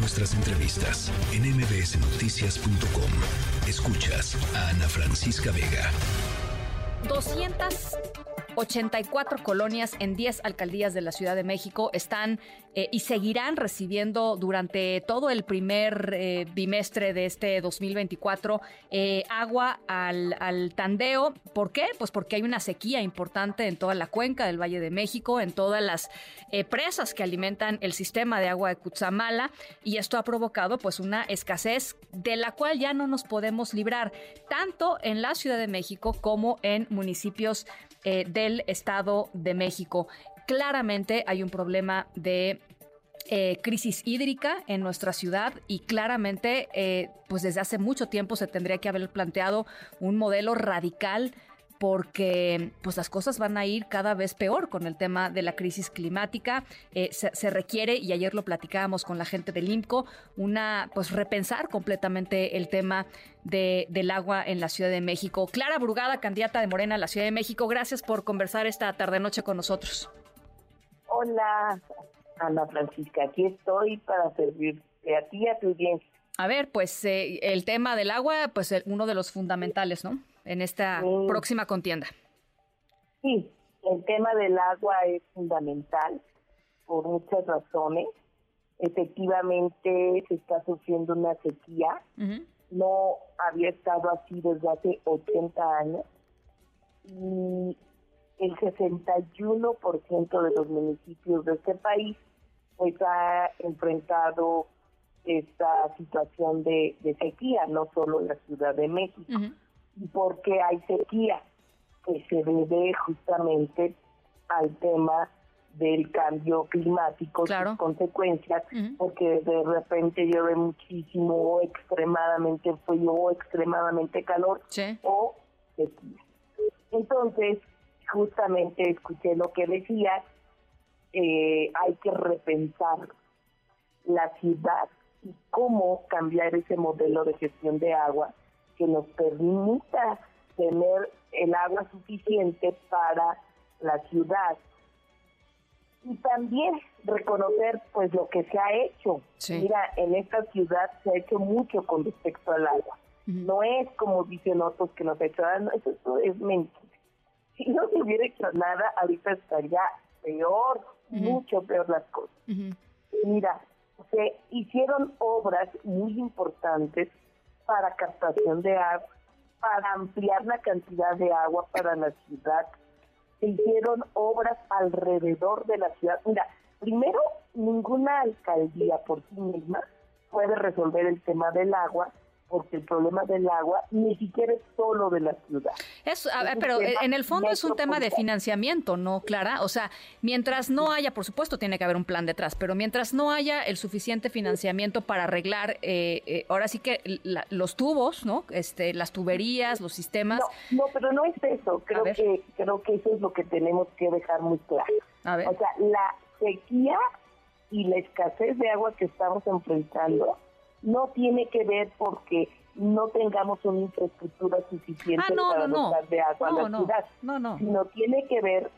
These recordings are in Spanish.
nuestras entrevistas en mbsnoticias.com. Escuchas a Ana Francisca Vega. 200 84 colonias en 10 alcaldías de la Ciudad de México están eh, y seguirán recibiendo durante todo el primer eh, bimestre de este 2024 eh, agua al, al, tandeo. ¿Por qué? Pues porque hay una sequía importante en toda la cuenca del Valle de México, en todas las presas que alimentan el sistema de agua de Cutzamala y esto ha provocado pues una escasez de la cual ya no nos podemos librar, tanto en la Ciudad de México como en municipios eh, Estado de México. Claramente hay un problema de eh, crisis hídrica en nuestra ciudad y claramente, eh, pues desde hace mucho tiempo se tendría que haber planteado un modelo radical porque pues las cosas van a ir cada vez peor con el tema de la crisis climática. Eh, se, requiere, y ayer lo platicábamos con la gente del IMCO, una pues repensar completamente el tema de, del agua en la Ciudad de México. Clara Brugada, candidata de Morena a la Ciudad de México, gracias por conversar esta tarde-noche con nosotros. Hola, Ana Francisca, aquí estoy para servirte a ti y a tu audiencia. A ver, pues eh, el tema del agua, pues uno de los fundamentales, ¿no? En esta próxima contienda. Sí, el tema del agua es fundamental por muchas razones. Efectivamente se está sufriendo una sequía. No había estado así desde hace 80 años. Y el 61% de los municipios de este país pues ha enfrentado esta situación de, sequía, no solo la Ciudad de México porque hay sequía, que se debe justamente al tema del cambio climático, sus consecuencias, porque de repente llueve muchísimo o extremadamente frío o extremadamente calor o sequía. Entonces, justamente escuché lo que decía, eh, hay que repensar la ciudad y cómo cambiar ese modelo de gestión de agua que nos permita tener el agua suficiente para la ciudad y también reconocer pues lo que se ha hecho. Mira, en esta ciudad se ha hecho mucho con respecto al agua. No es como dicen otros que nos ha hecho nada, eso, es mentira. Si no se hubiera hecho nada, ahorita estaría peor, mucho peor las cosas. Mira, se hicieron obras muy importantes para captación de agua, para ampliar la cantidad de agua para la ciudad. Se hicieron obras alrededor de la ciudad. Mira, primero, ninguna alcaldía por sí misma puede resolver el tema del agua porque el problema del agua ni siquiera es solo de la ciudad. Es, pero en el fondo es un tema de financiamiento, ¿no, Clara? O sea, mientras no haya, por supuesto tiene que haber un plan detrás, pero mientras no haya el suficiente financiamiento para arreglar, eh, eh, ahora sí que los tubos, ¿no? Este, las tuberías, los sistemas. No, pero no es eso. Creo que creo que eso es lo que tenemos que dejar muy claro. A ver. O sea, la sequía y la escasez de agua que estamos enfrentando no tiene que ver porque no tengamos una infraestructura suficiente ah, para dotar de agua a la ciudad, sino tiene que ver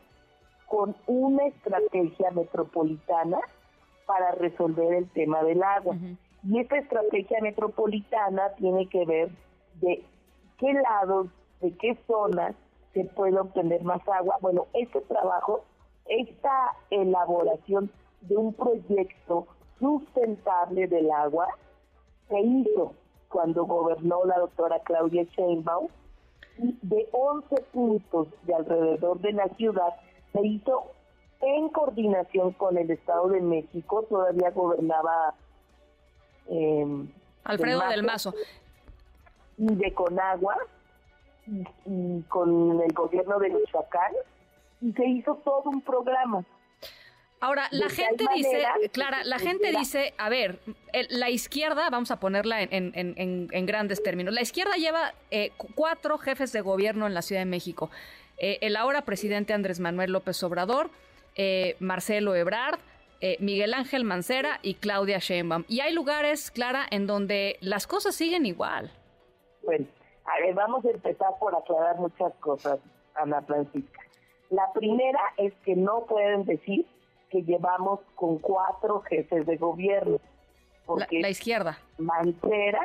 con una estrategia metropolitana para resolver el tema del agua. Y esta estrategia metropolitana tiene que ver de qué lados, de qué zonas se puede obtener más agua. Bueno, este trabajo, esta elaboración de un proyecto sustentable del agua, se hizo cuando gobernó la doctora Claudia Sheinbaum y de 11 puntos de alrededor de la ciudad se hizo en coordinación con el Estado de México, todavía gobernaba eh, Alfredo del Mazo. Y de Conagua, y con el gobierno de Michoacán, y se hizo todo un programa. Ahora, la gente dice, Clara, la gente dice, a ver, la izquierda, vamos a ponerla en, grandes términos, la izquierda lleva eh, cuatro jefes de gobierno en la Ciudad de México. Eh, el ahora presidente Andrés Manuel López Obrador, eh, Marcelo Ebrard, Miguel Ángel Mancera y Claudia Sheinbaum. Y hay lugares, Clara, en donde las cosas siguen igual. Bueno, a ver, vamos a empezar por aclarar muchas cosas, Ana Francisca. La primera es que no pueden decir que llevamos con cuatro jefes de gobierno, porque la, izquierda. Mancera,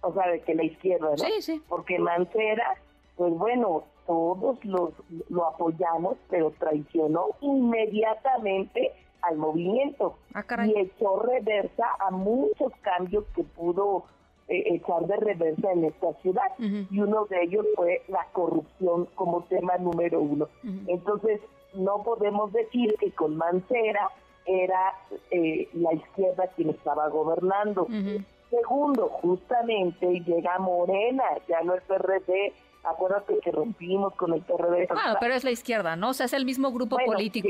o sea, de que la izquierda, ¿no? Sí, sí. Porque Mancera, pues bueno, todos los, lo apoyamos, pero traicionó inmediatamente al movimiento ah, y echó reversa a muchos cambios que pudo eh, echar de reversa en esta ciudad. Y uno de ellos fue la corrupción como tema número uno. Entonces, no podemos decir que con Mancera era eh, la izquierda quien estaba gobernando. Segundo, justamente llega Morena, ya no el PRD, acuérdate que rompimos con el PRD. Claro, pero es la izquierda, ¿no? O sea, es el mismo grupo político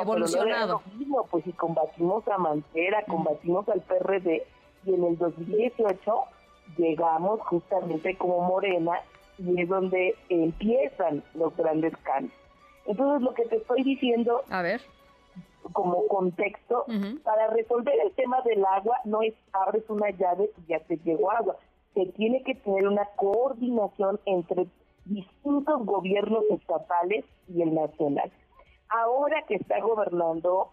evolucionado. mismo, pues si combatimos a Mancera, combatimos al PRD, y en el 2018 llegamos justamente como Morena, y es donde empiezan los grandes cambios. Entonces, lo que te estoy diciendo... A ver. como contexto, para resolver el tema del agua no es abres una llave y ya te llegó agua. Se tiene que tener una coordinación entre distintos gobiernos estatales y el nacional. Ahora que está gobernando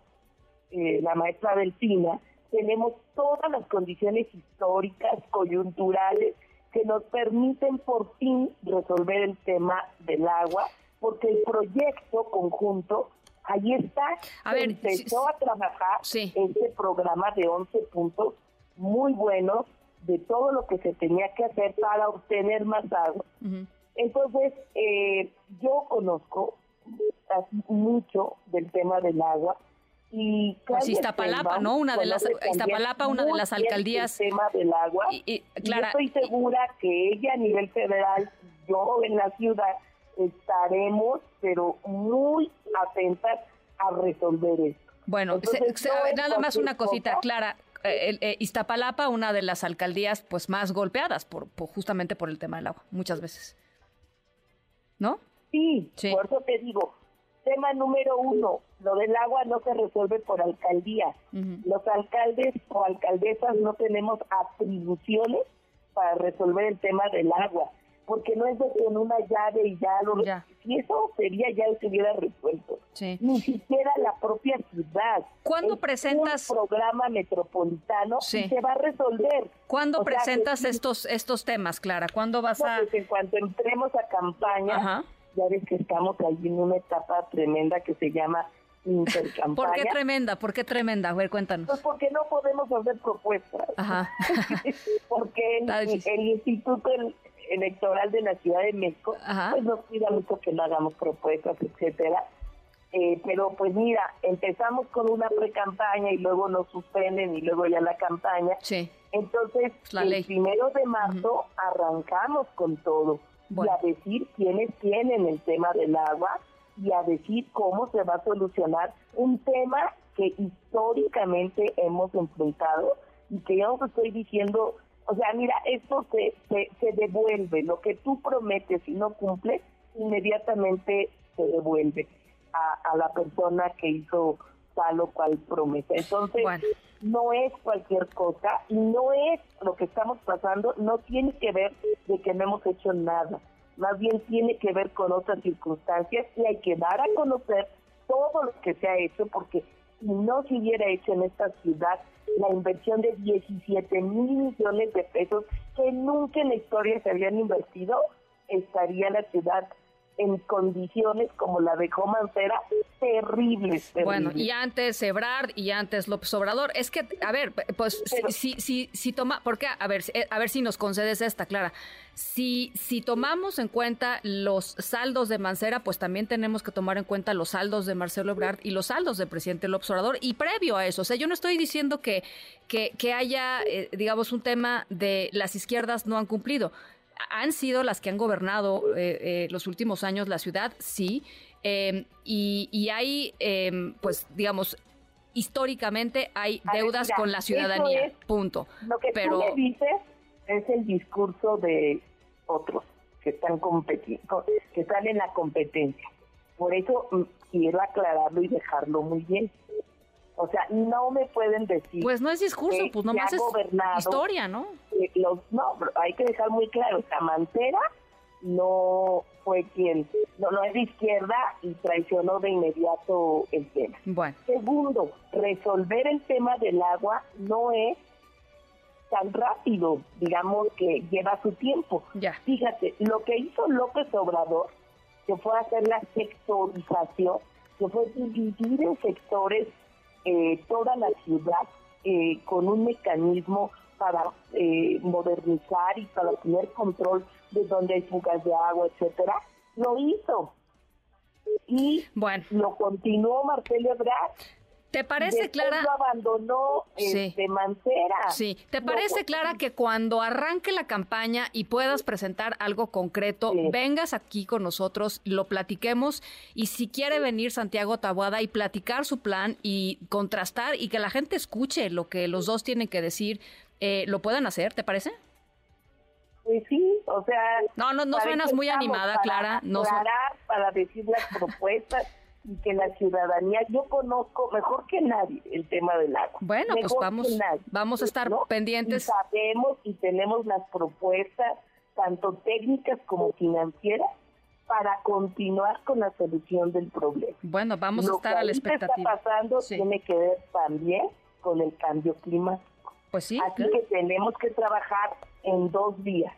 eh, la maestra Delfina, tenemos todas las condiciones históricas, coyunturales, que nos permiten por fin resolver el tema del agua, porque el proyecto conjunto, ahí está, empezó a trabajar este programa de 11 puntos muy buenos de todo lo que se tenía que hacer para obtener más agua. Entonces, eh, yo conozco mucho del tema del agua y pues Iztapalapa, ¿no? Una de las Iztapalapa, una de las alcaldías. El tema del agua. Y, estoy segura que ella a nivel federal, yo en la ciudad estaremos, pero muy atentas a resolver esto. Bueno, nada más una cosita, Clara. Eh, eh, Iztapalapa, una de las alcaldías pues más golpeadas por, justamente por el tema del agua, muchas veces. ¿No? Sí, por eso te digo, tema número uno, lo del agua no se resuelve por alcaldía. Los alcaldes o alcaldesas no tenemos atribuciones para resolver el tema del agua porque no es de con una llave y ya lo... Ya. Si eso sería, ya se hubiera resuelto. Ni siquiera la propia ciudad. ¿Cuándo presentas... Un programa metropolitano y se va a resolver. ¿Cuándo presentas estos estos temas, Clara? ¿Cuándo vas a...? Pues en cuanto entremos a campaña, ya ves que estamos ahí en una etapa tremenda que se llama intercampaña. ¿Por qué tremenda? ¿Por qué tremenda? A ver, cuéntanos. Pues porque no podemos hacer propuestas. Ajá. porque el, el, instituto electoral de la Ciudad de México, pues nos cuida mucho que no hagamos propuestas, etcétera. Eh, pero pues mira, empezamos con una pre-campaña y luego nos suspenden y luego ya la campaña. Sí. Entonces, el primero de marzo arrancamos con todo y a decir quiénes tienen el tema del agua y a decir cómo se va a solucionar un tema que históricamente hemos enfrentado y que ya os estoy diciendo o sea, mira, esto se, se, devuelve. Lo que tú prometes y no cumples, inmediatamente se devuelve a, a la persona que hizo tal o cual promesa. Entonces, no es cualquier cosa y no es lo que estamos pasando, no tiene que ver de que no hemos hecho nada. Más bien tiene que ver con otras circunstancias y hay que dar a conocer todo lo que se ha hecho porque si no se hubiera hecho en esta ciudad la inversión de 17 mil millones de pesos que nunca en la historia se habían invertido, estaría la ciudad en condiciones como la de Mancera, terribles, terribles. Bueno, y antes Ebrard y antes López Obrador. Es que, a ver, pues si, si, si, toma, porque, a ver, eh, a ver si nos concedes esta, Clara. Si, si tomamos en cuenta los saldos de Mancera, pues también tenemos que tomar en cuenta los saldos de Marcelo Ebrard y los saldos del presidente López Obrador. Y previo a eso, o sea, yo no estoy diciendo que, que, que haya, eh, digamos, un tema de las izquierdas no han cumplido han sido las que han gobernado eh, eh, los últimos años la ciudad, sí, em, y, hay, em, pues, digamos, históricamente hay deudas con la ciudadanía, punto. Lo que Pero, tú dices es el discurso de otros que están competiendo, que están en la competencia. Por eso mm, quiero aclararlo y dejarlo muy bien. O sea, no me pueden decir. Pues no es discurso, pues nomás es historia, ¿no? Los, no, hay que dejar muy claro, Mancera no fue quien, no, no es de izquierda y traicionó de inmediato el tema. Bueno. Segundo, resolver el tema del agua no es tan rápido, digamos que lleva su tiempo. Ya. Fíjate, lo que hizo López Obrador, que fue hacer la sectorización, que fue dividir en sectores eh, toda la ciudad eh, con un mecanismo para eh, modernizar y para tener control de dónde hay fugas de agua, etcétera, lo hizo. Y bueno. lo continuó Marcelo Ebrard. ¿Te parece, Clara? Lo abandonó sí. Mancera. Sí. ¿Te parece, Clara, que cuando arranque la campaña y puedas presentar algo concreto, vengas aquí con nosotros, lo platiquemos y si quiere venir Santiago Tabuada y platicar su plan y contrastar y que la gente escuche lo que los dos tienen que decir, eh, ¿lo puedan hacer? ¿Te parece? Pues sí, o sea... No, no, no suenas muy animada, Clara. No para decir las propuestas y que la ciudadanía, yo conozco mejor que nadie el tema del agua. Bueno, pues vamos, vamos a estar pendientes. Y sabemos y tenemos las propuestas, tanto técnicas como financieras, para continuar con la solución del problema. Bueno, vamos a estar a la expectativa. Lo que está pasando tiene que ver también con el cambio climático. Pues sí. Así que tenemos que trabajar en dos vías.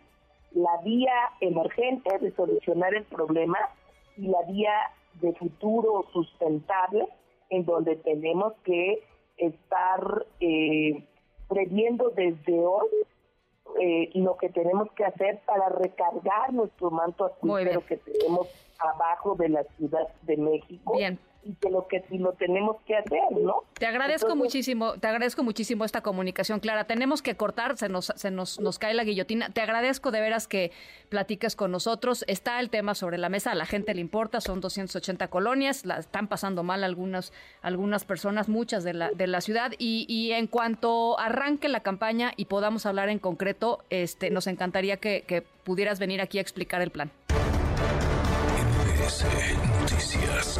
La vía emergente de solucionar el problema y la vía de futuro sustentable, en donde tenemos que estar eh, previendo desde hoy eh, lo que tenemos que hacer para recargar nuestro manto acuífero que tenemos abajo de la Ciudad de México. Bien y que lo que lo tenemos que hacer, ¿no? Te agradezco muchísimo, te agradezco muchísimo esta comunicación, Clara. Tenemos que cortar, se nos, se nos, nos cae la guillotina. Te agradezco de veras que platiques con nosotros. Está el tema sobre la mesa, a la gente le importa, son 280 colonias, la están pasando mal algunas, algunas personas, muchas de la, de la ciudad. Y, y en cuanto arranque la campaña y podamos hablar en concreto, este, nos encantaría que, que pudieras venir aquí a explicar el plan. Noticias.